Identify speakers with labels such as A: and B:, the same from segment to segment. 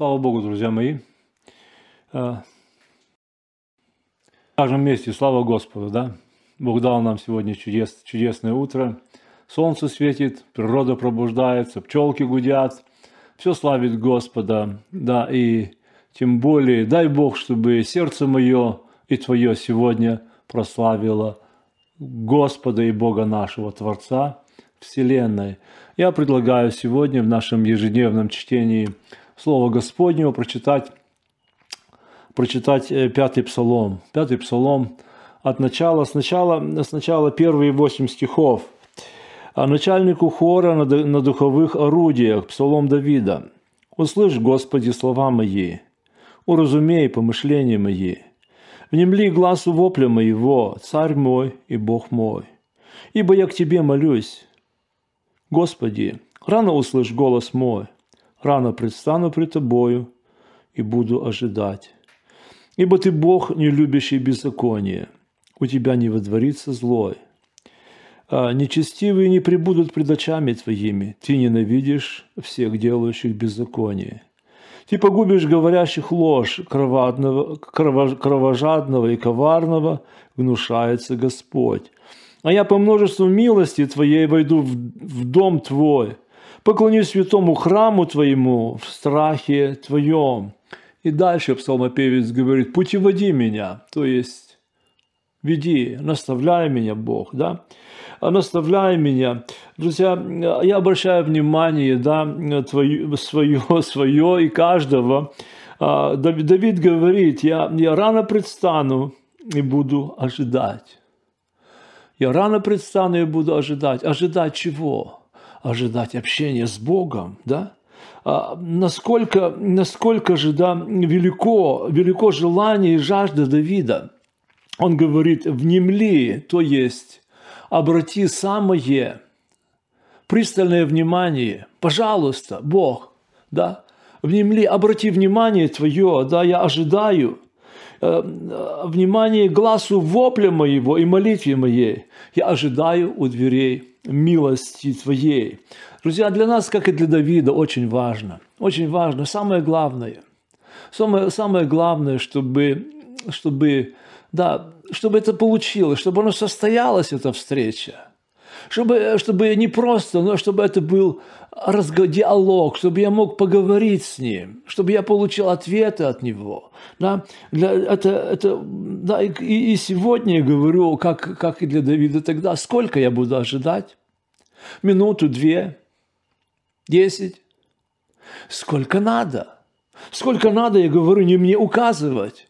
A: Слава Богу, друзья мои. А, В каждом месте слава Господу, да? Бог дал нам сегодня чудес, чудесное утро. Солнце светит, природа пробуждается, пчелки гудят. Все славит Господа, да, и тем более дай Бог, чтобы сердце мое и твое сегодня прославило Господа и Бога нашего, Творца Вселенной. Я предлагаю сегодня в нашем ежедневном чтении Слова Господнего прочитать, прочитать э, пятый псалом. Пятый псалом от начала, сначала, сначала первые восемь стихов. А начальнику хора на, на духовых орудиях, псалом Давида. «Услышь, Господи, слова мои, уразумей помышления мои. Внемли глазу вопля моего, царь мой и Бог мой. Ибо я к Тебе молюсь. Господи, рано услышь голос мой, рано предстану пред Тобою и буду ожидать. Ибо Ты Бог, не любящий беззаконие, у Тебя не водворится злой. А нечестивые не прибудут пред очами Твоими, Ты ненавидишь всех делающих беззаконие. Ты погубишь говорящих ложь, кровадного, кровожадного и коварного, гнушается Господь. А я по множеству милости Твоей войду в, в дом Твой, поклонюсь святому храму Твоему в страхе Твоем. И дальше псалмопевец говорит, путеводи меня, то есть веди, наставляй меня, Бог, да, наставляй меня. Друзья, я обращаю внимание, да, твое, свое, свое и каждого. А, Давид говорит, я, я рано предстану и буду ожидать. Я рано предстану и буду ожидать. Ожидать чего? Ожидать общения с Богом, да? А насколько, насколько же да, велико, велико желание и жажда Давида. Он говорит, внемли, то есть обрати самое пристальное внимание, пожалуйста, Бог, да, внемли, обрати внимание твое, да, я ожидаю, э, внимание глазу вопля моего и молитве моей, я ожидаю у дверей милости Твоей. Друзья, для нас, как и для Давида, очень важно, очень важно, самое главное, самое, самое главное, чтобы, чтобы, да, чтобы это получилось, чтобы оно состоялась, эта встреча, чтобы, чтобы не просто, но чтобы это был диалог, чтобы я мог поговорить с ним, чтобы я получил ответы от него. Да? Для, это, это, да, и, и сегодня я говорю, как, как и для Давида тогда, сколько я буду ожидать? Минуту, две, десять? Сколько надо? Сколько надо, я говорю, не мне указывать,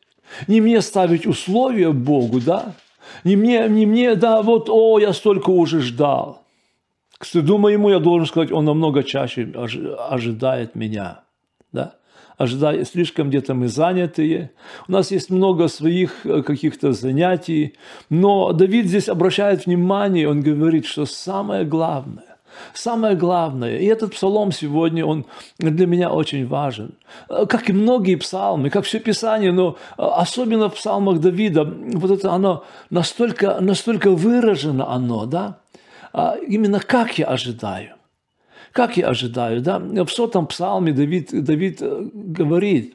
A: не мне ставить условия Богу, да? Не мне, не мне, да, вот, о, я столько уже ждал. К стыду моему я должен сказать, он намного чаще ожидает меня, да? ожидая, слишком где-то мы занятые. У нас есть много своих э, каких-то занятий. Но Давид здесь обращает внимание, он говорит, что самое главное, Самое главное, и этот псалом сегодня, он для меня очень важен. Э, как и многие псалмы, как все Писание, но э, особенно в псалмах Давида, вот это оно настолько, настолько выражено оно, да, а именно как я ожидаю. Как я ожидаю, да? В сотом псалме Давид, Давид э, говорит,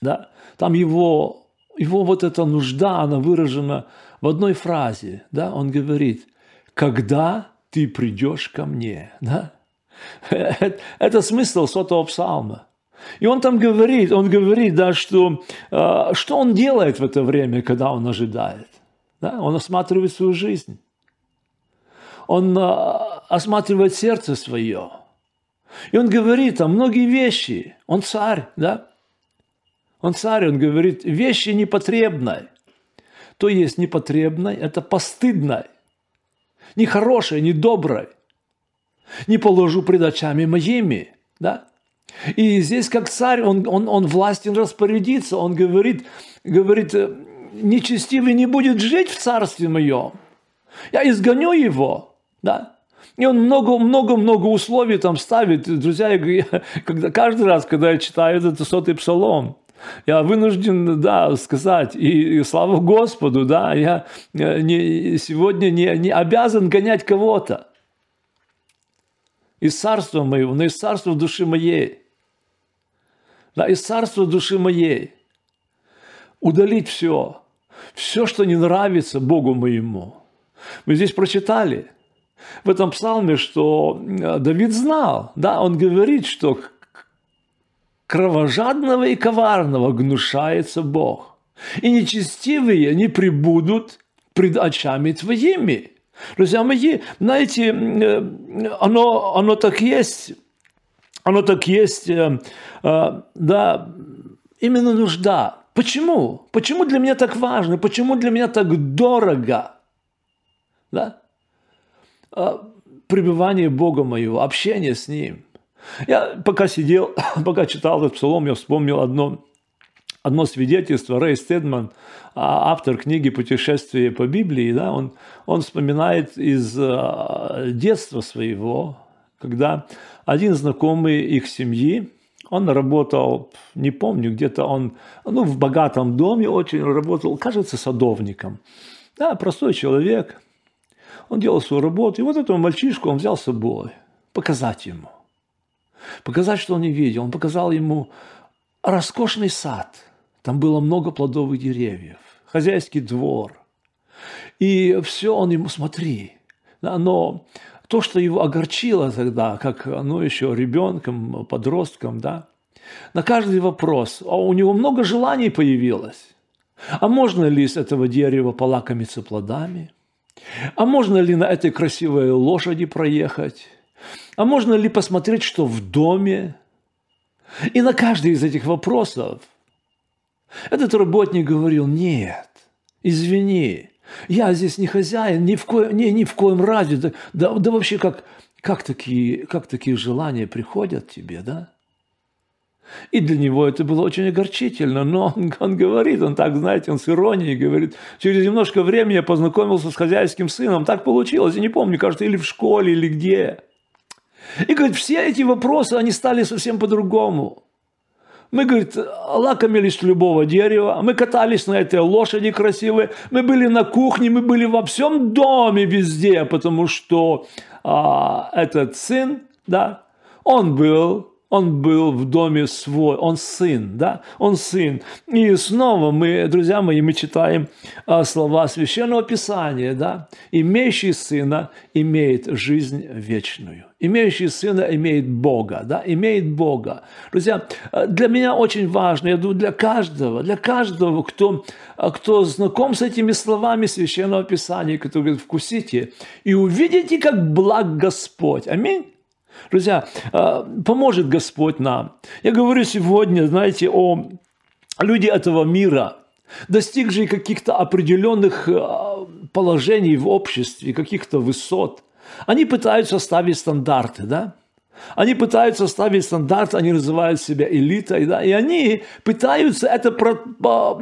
A: да, там его, его вот эта нужда, она выражена в одной фразе, да, он говорит, когда ты придешь ко мне, да? Это смысл сотого псалма. И он там говорит, он говорит, да, что, э, что он делает в это время, когда он ожидает. Да? Он осматривает свою жизнь он а, осматривает сердце свое. И он говорит там многие вещи. Он царь, да? Он царь, он говорит, вещи непотребной. То есть непотребной – это постыдной, нехорошей, недоброй. Не положу пред очами моими, да? И здесь как царь, он, он, он властен распорядиться, он говорит, говорит, нечестивый не будет жить в царстве моем. Я изгоню его. Да? И он много-много-много условий там ставит. Друзья, я, когда, каждый раз, когда я читаю этот сотый псалом, я вынужден, да, сказать, и, и слава Господу, да, я не, сегодня не, не обязан гонять кого-то из царства моего, но из царства души моей. да, из царства души моей. Удалить все, все, что не нравится Богу моему. Мы здесь прочитали в этом псалме, что э, Давид знал, да, он говорит, что кровожадного и коварного гнушается Бог, и нечестивые не прибудут пред очами твоими. Друзья мои, знаете, э, оно, оно так есть, оно так есть, э, да, именно нужда. Почему? Почему для меня так важно? Почему для меня так дорого? Да? А, пребывание Бога моего, общение с Ним. Я пока сидел, пока читал этот псалом, я вспомнил одно, одно свидетельство. Рэй Стедман, а, автор книги «Путешествие по Библии», да, он, он вспоминает из а, детства своего, когда один знакомый их семьи, он работал, не помню, где-то он, ну, в богатом доме очень работал, кажется, садовником. Да, простой человек. Он делал свою работу. И вот этого мальчишку он взял с собой, показать ему. Показать, что он не видел. Он показал ему роскошный сад. Там было много плодовых деревьев, хозяйский двор. И все он ему, смотри, но то, что его огорчило тогда, как ну, еще ребенком, подростком, да, на каждый вопрос, а у него много желаний появилось. А можно ли с этого дерева полакомиться плодами? А можно ли на этой красивой лошади проехать? А можно ли посмотреть, что в доме? И на каждый из этих вопросов этот работник говорил, нет, извини, я здесь не хозяин, ни в, ко... ни, ни в коем разе. Да, да, да вообще, как, как, такие, как такие желания приходят тебе, да? И для него это было очень огорчительно, но он, он говорит, он так, знаете, он с иронией говорит, через немножко времени я познакомился с хозяйским сыном, так получилось, я не помню, кажется, или в школе, или где. И говорит, все эти вопросы, они стали совсем по-другому. Мы, говорит, лакомились любого дерева, мы катались на этой лошади красивой, мы были на кухне, мы были во всем доме везде, потому что а, этот сын, да, он был он был в доме свой, он сын, да, он сын. И снова мы, друзья мои, мы читаем а, слова Священного Писания, да, имеющий сына имеет жизнь вечную. Имеющий сына имеет Бога, да, имеет Бога. Друзья, а, для меня очень важно, я думаю, для каждого, для каждого, кто, а, кто знаком с этими словами Священного Писания, который говорит, вкусите и увидите, как благ Господь. Аминь. Друзья, а, поможет Господь нам. Я говорю сегодня, знаете, о люди этого мира, достигшие каких-то определенных а, положений в обществе, каких-то высот. Они пытаются ставить стандарты, да? Они пытаются ставить стандарты, они называют себя элитой, да, и они пытаются это про,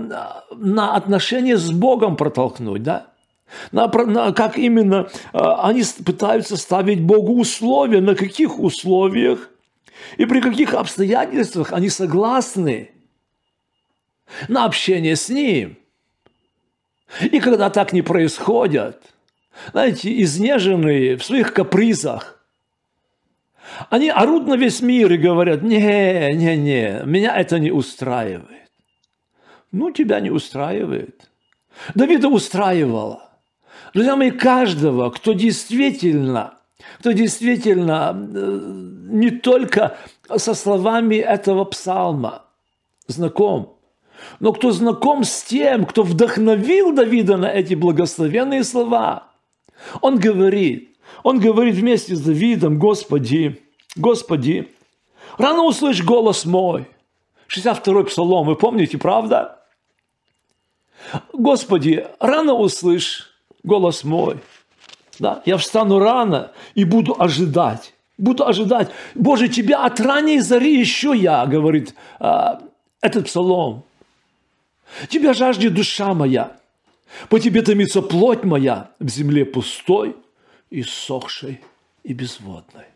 A: на отношения с Богом протолкнуть, да. На, на, как именно а, они пытаются ставить Богу условия, на каких условиях и при каких обстоятельствах они согласны на общение с Ним. И когда так не происходит, знаете, изнеженные в своих капризах, они орут на весь мир и говорят, не, не, не, меня это не устраивает. Ну, тебя не устраивает. Давида устраивало. Друзья мои, каждого, кто действительно, кто действительно э, не только со словами этого псалма знаком, но кто знаком с тем, кто вдохновил Давида на эти благословенные слова, он говорит, он говорит вместе с Давидом, Господи, Господи, рано услышь голос мой. 62-й псалом, вы помните, правда? Господи, рано услышь голос мой. Да? Я встану рано и буду ожидать. Буду ожидать. Боже, тебя от ранней зари еще я, говорит а, этот псалом. Тебя жаждет душа моя. По тебе томится плоть моя в земле пустой, и сохшей и безводной.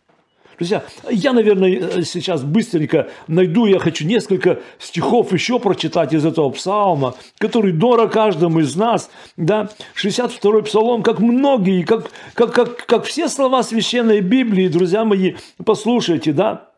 A: Друзья, я, наверное, сейчас быстренько найду, я хочу несколько стихов еще прочитать из этого псалма, который дорог каждому из нас, да, 62-й псалом, как многие, как, как, как, как все слова Священной Библии, друзья мои, послушайте, да,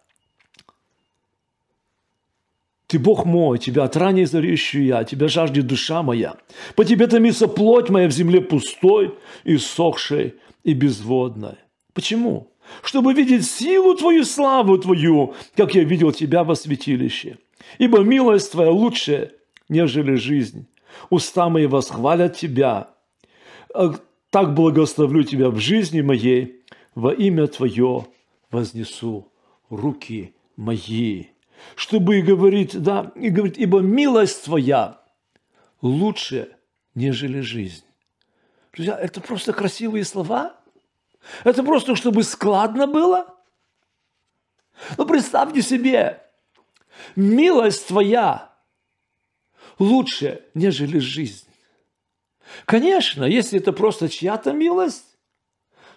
A: Ты Бог мой, Тебя от ранней зари я, Тебя жаждет душа моя. По Тебе томится плоть моя в земле пустой, и сохшей, и безводной. Почему? Чтобы видеть силу Твою, славу Твою, как я видел Тебя во святилище. Ибо милость Твоя лучше, нежели жизнь. Уста мои восхвалят Тебя. А так благословлю Тебя в жизни моей, во имя Твое вознесу руки мои чтобы и говорить, да, и говорить, ибо милость твоя лучше, нежели жизнь. Друзья, это просто красивые слова. Это просто, чтобы складно было. Но представьте себе, милость твоя лучше, нежели жизнь. Конечно, если это просто чья-то милость,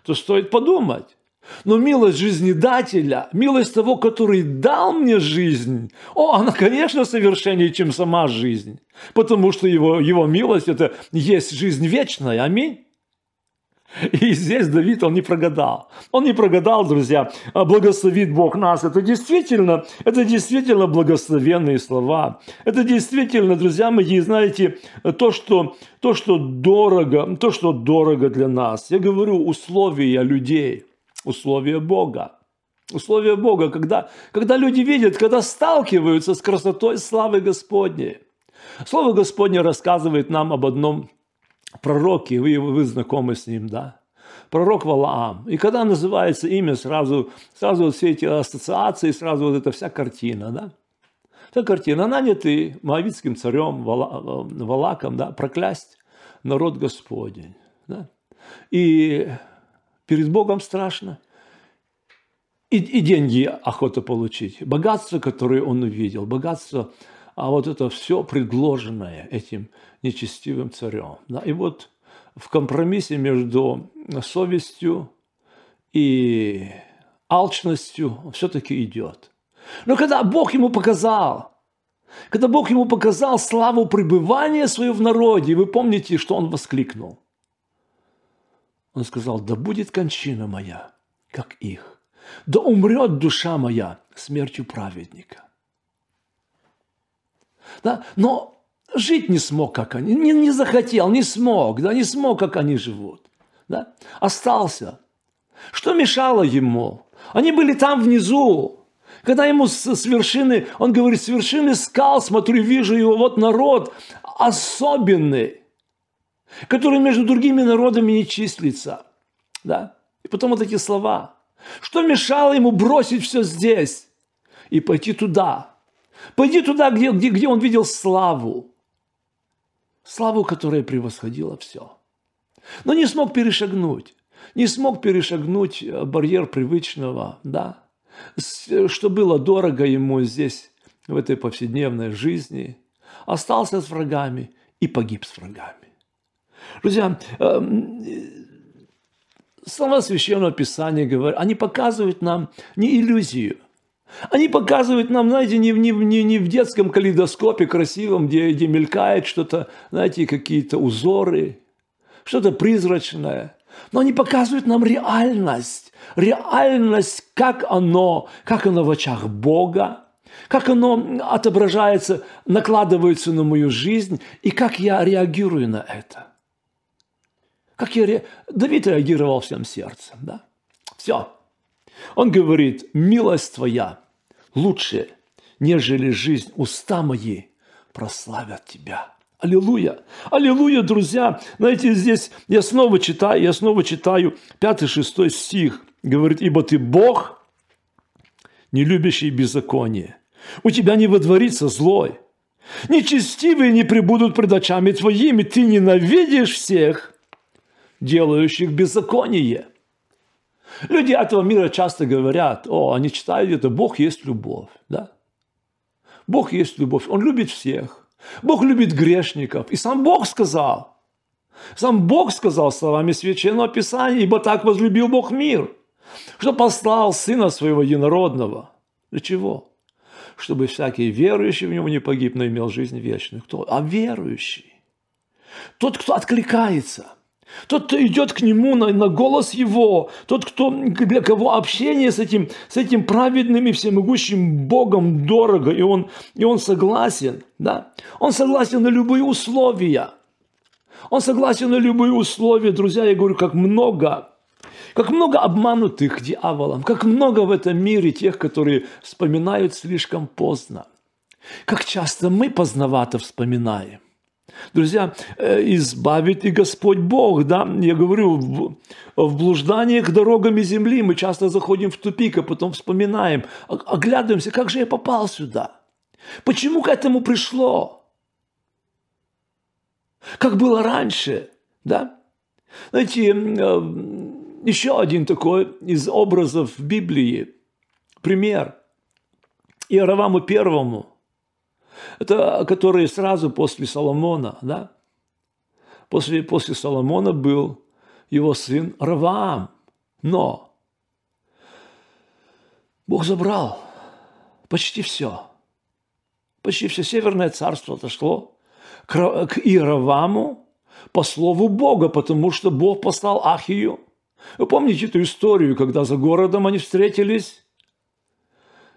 A: то стоит подумать. Но милость жизнедателя, милость того, который дал мне жизнь, о, она, конечно, совершеннее, чем сама жизнь. Потому что его, его милость – это есть жизнь вечная. Аминь. И здесь Давид, он не прогадал. Он не прогадал, друзья. А благословит Бог нас. Это действительно, это действительно благословенные слова. Это действительно, друзья мои, знаете, то, что, то, что дорого, то, что дорого для нас. Я говорю, условия людей – условия Бога. Условия Бога, когда, когда люди видят, когда сталкиваются с красотой славы Господней. Слово Господне рассказывает нам об одном пророке, вы, вы знакомы с ним, да? Пророк Валаам. И когда называется имя, сразу, сразу вот все эти ассоциации, сразу вот эта вся картина, да? Эта картина, нанятый моавитским царем Валаком, да, проклясть народ Господень. Да? И перед Богом страшно. И, и деньги охота получить. Богатство, которое он увидел. Богатство, а вот это все предложенное этим нечестивым царем. Да? И вот в компромиссе между совестью и алчностью все-таки идет. Но когда Бог ему показал, когда Бог ему показал славу пребывания свое в народе, вы помните, что он воскликнул? Он сказал, да будет кончина моя, как их, да умрет душа моя смертью праведника. Да? Но жить не смог, как они, не, не захотел, не смог, да, не смог, как они живут. Да? Остался. Что мешало ему? Они были там внизу, когда ему с, с вершины, он говорит, с вершины скал смотрю, вижу его, вот народ особенный который между другими народами не числится. Да? И потом вот эти слова. Что мешало ему бросить все здесь и пойти туда? Пойди туда, где, где, где он видел славу. Славу, которая превосходила все. Но не смог перешагнуть. Не смог перешагнуть э, барьер привычного, да, что было дорого ему здесь, в этой повседневной жизни. Остался с врагами и погиб с врагами. Друзья, эм, слова Священного Писания говорят, они показывают нам не иллюзию, они показывают нам, знаете, не, не, не, не в детском калейдоскопе красивом, где, где мелькает что-то, знаете, какие-то узоры, что-то призрачное. Но они показывают нам реальность, реальность, как оно, как оно в очах Бога, как оно отображается, накладывается на мою жизнь и как я реагирую на это. Как я ре... Давид реагировал всем сердцем, да? Все. Он говорит, милость твоя лучше, нежели жизнь. Уста мои прославят тебя. Аллилуйя! Аллилуйя, друзья! Знаете, здесь я снова читаю, я снова читаю 5-6 стих. Говорит, ибо ты Бог, не любящий беззаконие. У тебя не водворится злой. Нечестивые не прибудут пред очами твоими. Ты ненавидишь всех, делающих беззаконие. Люди этого мира часто говорят, о, они читают это, Бог есть любовь. Да? Бог есть любовь, Он любит всех. Бог любит грешников. И сам Бог сказал, сам Бог сказал словами Священного Писания, ибо так возлюбил Бог мир, что послал Сына Своего Единородного. Для чего? Чтобы всякий верующий в Него не погиб, но имел жизнь вечную. Кто? А верующий. Тот, кто откликается – Тот, кто идет к нему на, на голос его, тот, кто, для кого общение с этим, с этим праведным и всемогущим Богом дорого, и он, и он согласен, да? Он согласен на любые условия. Он согласен на любые условия, друзья, я говорю, как много, как много обманутых дьяволом, как много в этом мире тех, которые вспоминают слишком поздно. Как часто мы поздновато вспоминаем. Друзья, э, избавит и Господь Бог, да, я говорю, в, в блужданиях дорогами земли мы часто заходим в тупик, а потом вспоминаем, оглядываемся, как же я попал сюда? Почему к этому пришло? Как было раньше, да? Знаете, э, еще один такой из образов Библии, пример. Иераваму первому – это которые сразу после Соломона, да? После, после Соломона был его сын Раваам. Но Бог забрал почти все. Почти все Северное царство отошло к, Иераваму по слову Бога, потому что Бог послал Ахию. Вы помните эту историю, когда за городом они встретились?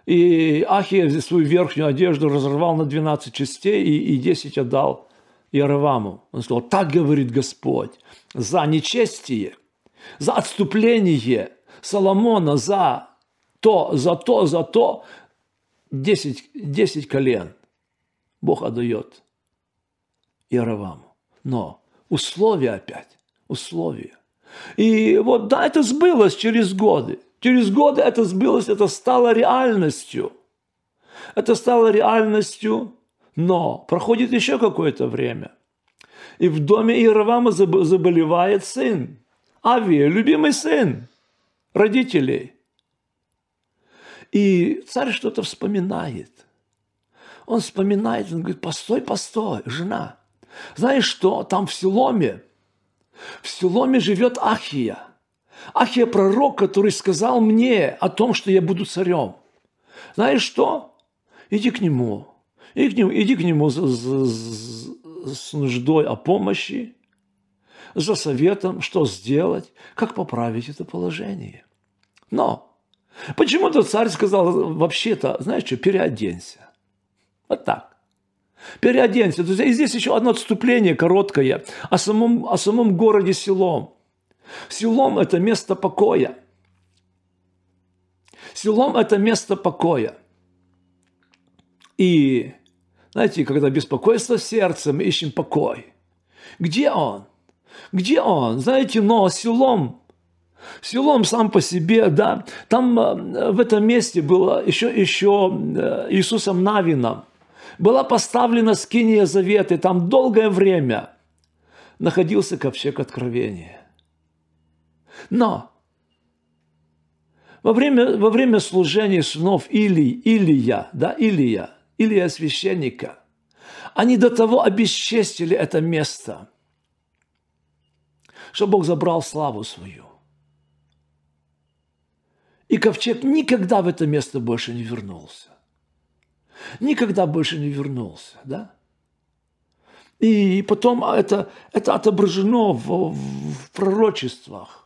A: И Ахия свою верхнюю одежду разорвал на 12 частей и, и 10 отдал Иераваму. Он сказал, так говорит Господь, за нечестие, за отступление Соломона, за то, за то, за то, 10, 10 колен Бог отдает Иераваму. Но условия опять, условия. И вот да, это сбылось через годы. Через годы это сбылось, это стало реальностью. Это стало реальностью, но проходит еще какое-то время. И в доме Иеравама заболевает сын. Авия, любимый сын родителей. И царь что-то вспоминает. Он вспоминает, он говорит, постой, постой, жена. Знаешь что, там в Силоме, в Силоме живет Ахия – Ахия пророк, который сказал мне о том, что я буду царем. Знаешь что? Иди к нему. Иди к нему, иди к нему с, с, с нуждой о помощи, за советом, что сделать, как поправить это положение. Но почему-то царь сказал, вообще-то, знаешь что, переоденься. Вот так. Переоденься. И здесь еще одно отступление короткое о самом, о самом городе Селом. Селом – это место покоя. Селом – это место покоя. И, знаете, когда беспокойство в сердце, мы ищем покой. Где он? Где он? Знаете, но селом, селом сам по себе, да, там э, в этом месте было еще, еще э, Иисусом Навином, была поставлена скиния завета, там долгое время находился ковчег откровения. Но во время, во время служения сынов Или, Илия, да, Илия, Илия священника, они до того обесчестили это место, что Бог забрал славу свою. И ковчег никогда в это место больше не вернулся. Никогда больше не вернулся, да? И потом это, это отображено в, в пророчествах.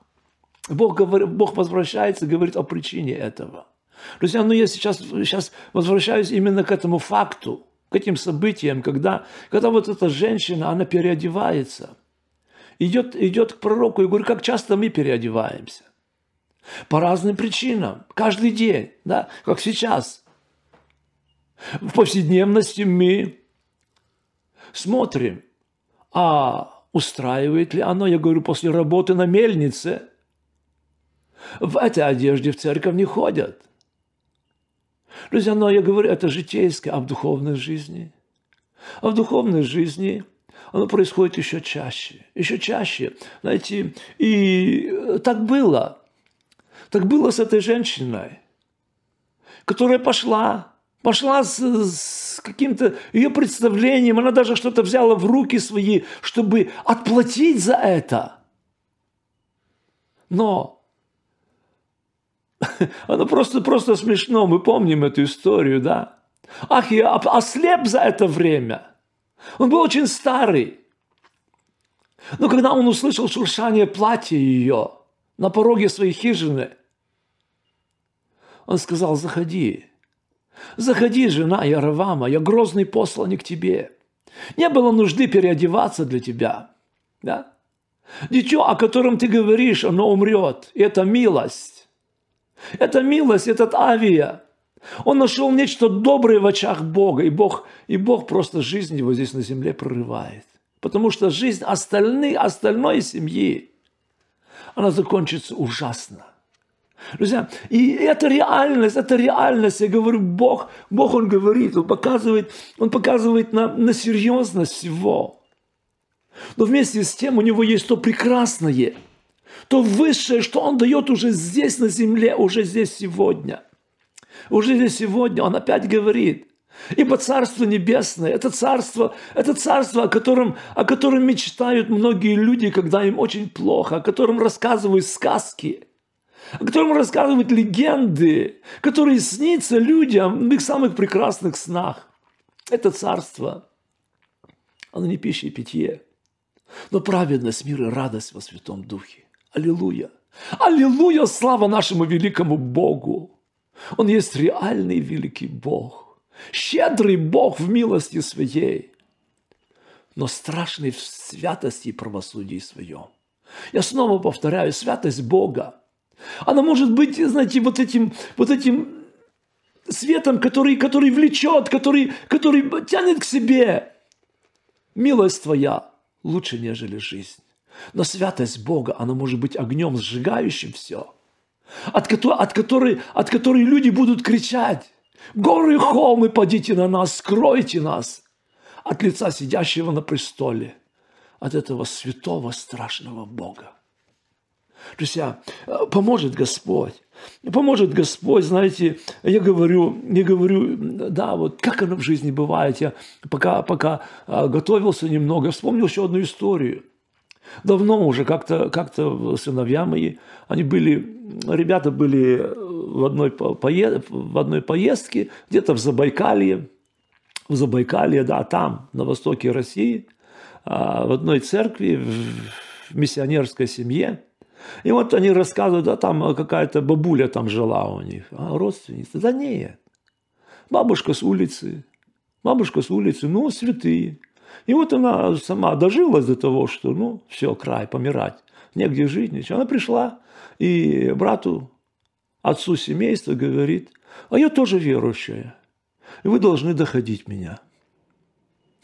A: Бог, говорит, Бог возвращается говорит о причине этого. Друзья, ну я сейчас, сейчас возвращаюсь именно к этому факту, к этим событиям, когда, когда вот эта женщина, она переодевается, идет, идет к пророку и говорит, как часто мы переодеваемся. По разным причинам, каждый день, да, как сейчас. В повседневности мы смотрим, а устраивает ли оно, я говорю, после работы на мельнице – в этой одежде в церковь не ходят. Друзья, но я говорю, это житейское, а в духовной жизни? А в духовной жизни оно происходит еще чаще, еще чаще. Знаете, и так было. Так было с этой женщиной, которая пошла, пошла с, с каким-то ее представлением, она даже что-то взяла в руки свои, чтобы отплатить за это. Но оно просто, просто смешно. Мы помним эту историю, да? Ах, я ослеп за это время. Он был очень старый. Но когда он услышал шуршание платья ее на пороге своей хижины, он сказал, заходи, заходи, жена Яровама, я грозный посланник тебе. Не было нужды переодеваться для тебя. Да? Дитё, о котором ты говоришь, оно умрет. И это милость. Это милость, этот авиа. Он нашел нечто доброе в очах Бога, и Бог, и Бог просто жизнь его здесь на земле прорывает. Потому что жизнь остальной, остальной семьи, она закончится ужасно. Друзья, и это реальность, это реальность. Я говорю, Бог, Бог, Он говорит, Он показывает, Он показывает на, на серьезность всего. Но вместе с тем у Него есть то прекрасное, то высшее, что Он дает уже здесь на земле, уже здесь сегодня. Уже здесь сегодня Он опять говорит, Ибо Царство Небесное – это царство, это царство, о котором, о котором мечтают многие люди, когда им очень плохо, о котором рассказывают сказки – о котором рассказывают легенды, которые снится людям в их самых прекрасных снах. Это царство, оно не пища и питье, но праведность, мир и радость во Святом Духе. Аллилуйя! Аллилуйя! Слава нашему великому Богу! Он есть реальный великий Бог, щедрый Бог в милости своей, но страшный в святости и правосудии своем. Я снова повторяю, святость Бога – она может быть, знаете, вот этим, вот этим светом, который, который влечет, который, который тянет к себе. Милость твоя лучше, нежели жизнь. Но святость Бога, она может быть огнем, сжигающим все, от, от, которой, от которой люди будут кричать, горы и холмы, падите на нас, скройте нас от лица сидящего на престоле, от этого святого страшного Бога. Друзья, э, поможет Господь. Поможет Господь, знаете, я говорю, я говорю, да, вот как оно в жизни бывает. Я пока, пока э, готовился немного, вспомнил еще одну историю. Давно уже как-то как сыновья мои, они были, ребята были в одной, поед, в одной поездке, где-то в Забайкалье, в Забайкалье, да, там, на востоке России, а, в одной церкви, в миссионерской семье – и вот они рассказывают, а там какая-то бабуля там жила у них, а родственница. Да нет, бабушка с улицы, бабушка с улицы, ну, святые. И вот она сама дожилась до того, что, ну, все, край, помирать, негде жить, ничего. Она пришла и брату, отцу семейства говорит, а я тоже верующая, и вы должны доходить меня.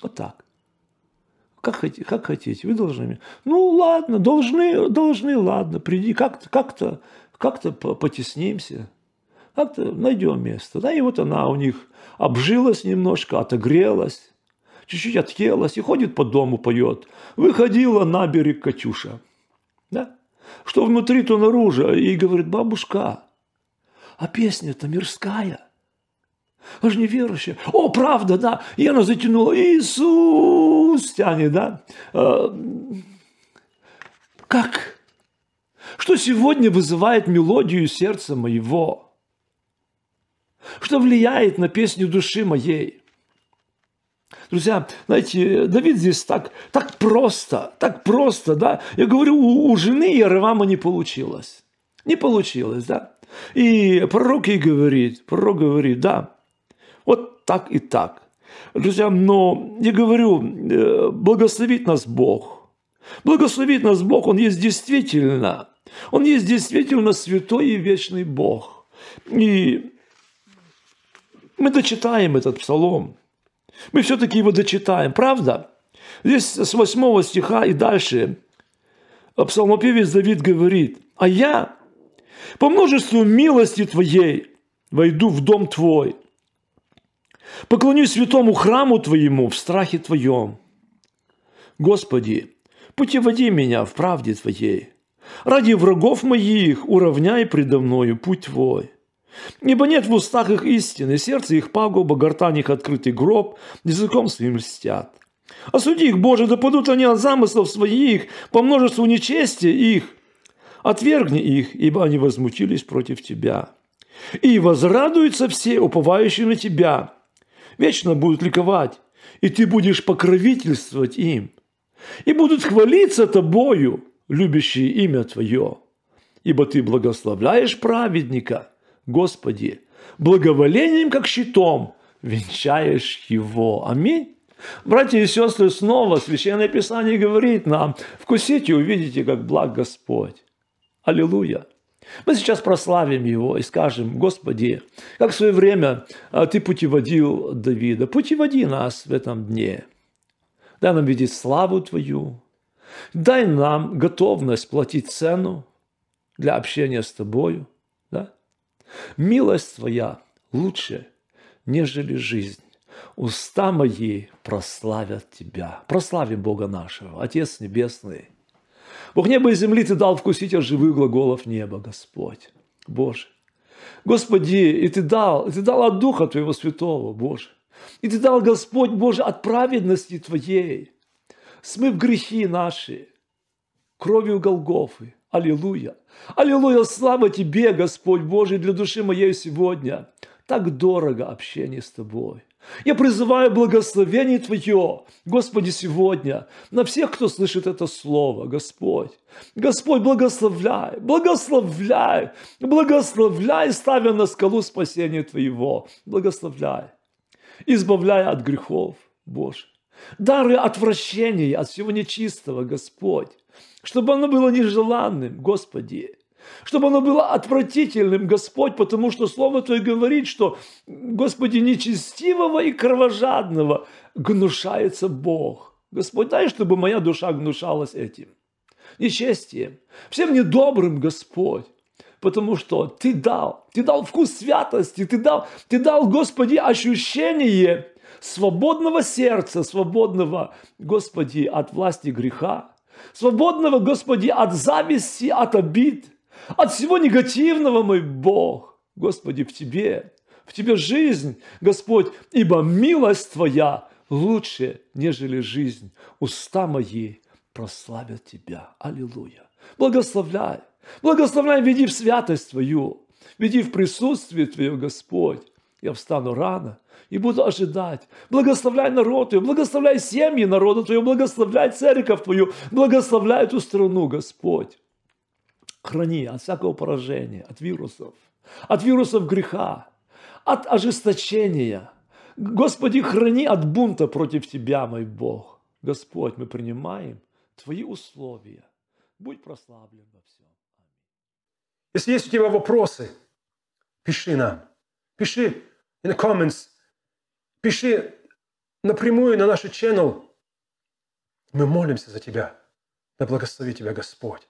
A: Вот так. Как, хотите, как хотите, вы должны. Ну, ладно, должны, должны, ладно, приди, как-то, как-то, как-то потеснимся, как-то найдем место. Да, и вот она у них обжилась немножко, отогрелась, чуть-чуть отъелась и ходит по дому, поет. Выходила на берег Катюша. Да? Что внутри, то наружу. И говорит, бабушка, а песня-то мирская. Же неверующая. О, правда, да. И она затянула. Иисус тянет, да. А, как? Что сегодня вызывает мелодию сердца моего? Что влияет на песню души моей? Друзья, знаете, Давид здесь так, так просто, так просто, да. Я говорю, у, у жены Яровама не получилось. Не получилось, да. И пророк ей говорит, пророк говорит, да, вот так и так. Друзья, но я говорю, э, благословит нас Бог. Благословит нас Бог, Он есть действительно. Он есть действительно святой и вечный Бог. И мы дочитаем этот псалом. Мы все-таки его дочитаем, правда? Здесь с 8 стиха и дальше псалмопевец Давид говорит, «А я по множеству милости Твоей войду в дом Твой, Поклонюсь святому храму Твоему в страхе Твоем. Господи, путеводи меня в правде Твоей. Ради врагов моих уравняй предо мною путь Твой. Ибо нет в устах их истины, сердце их пагуба, гортань их открытый гроб, языком своим льстят. Осуди их, Боже, да падут они от замыслов своих, по множеству нечестия их. Отвергни их, ибо они возмутились против Тебя. И возрадуются все, уповающие на Тебя, вечно будут ликовать, и ты будешь покровительствовать им. и будут хвалиться тобою, любящие имя Твое. Ибо Ты благословляешь праведника, Господи, благоволением, как щитом, венчаешь его. Аминь. Братья и сестры, снова Священное Писание говорит нам, вкусите увидите, как благ Господь. Аллилуйя. Мы сейчас прославим Его и скажем, Господи, как в свое время а, Ты путеводил Давида, путеводи нас в этом дне. Дай нам видеть славу Твою, дай нам готовность платить цену для общения с Тобою. Милость Твоя лучше, нежели жизнь. Уста мои прославят Тебя. Прославим Бога нашего, Отец Небесный. Бог неба и земли Ты дал вкусить от живых глаголов неба, Господь. Боже. Господи, и Ты дал, и Ты дал от Духа Твоего Святого, Боже. И Ты дал, Господь Боже, от праведности Твоей, смыв грехи наши, кровью Голгофы. Аллилуйя. Аллилуйя, слава Тебе, Господь Божий, для души моей сегодня. Так дорого общение с Тобой. Я призываю благословение Твое, Господи, сегодня на всех, кто слышит это слово, Господь. Господь, благословляй, благословляй, благословляй, ставя на скалу спасения Твоего. Благословляй, избавляй от грехов, Боже. Дары отвращения от всего нечистого, Господь. Чтобы оно было нежеланным, Господи чтобы оно было отвратительным, Господь, потому что Слово Твое говорит, что, Господи, нечестивого и кровожадного гнушается Бог. Господь, дай, чтобы моя душа гнушалась этим. Нечестием, всем недобрым, Господь. Потому что Ты дал, Ты дал вкус святости, Ты дал, ты дал Господи, ощущение свободного сердца, свободного, Господи, от власти греха, свободного, Господи, от зависти, от обид – от всего негативного, мой Бог. Господи, в Тебе, в Тебе жизнь, Господь, ибо милость Твоя лучше, нежели жизнь. Уста мои прославят Тебя. Аллилуйя. Благословляй. Благословляй, веди в святость Твою. Веди в присутствие Твое, Господь. Я встану рано и буду ожидать. Благословляй народ Твой, благословляй семьи народа Твоего, благословляй церковь Твою, благословляй эту страну, Господь. Храни от всякого поражения, от вирусов, от вирусов греха, от ожесточения. Господи, храни от бунта против Тебя, мой Бог. Господь, мы принимаем Твои условия. Будь прославлен во всем.
B: Если есть у тебя вопросы, пиши нам. Пиши in the comments. Пиши напрямую на наш channel. Мы молимся за тебя. Да благослови тебя Господь.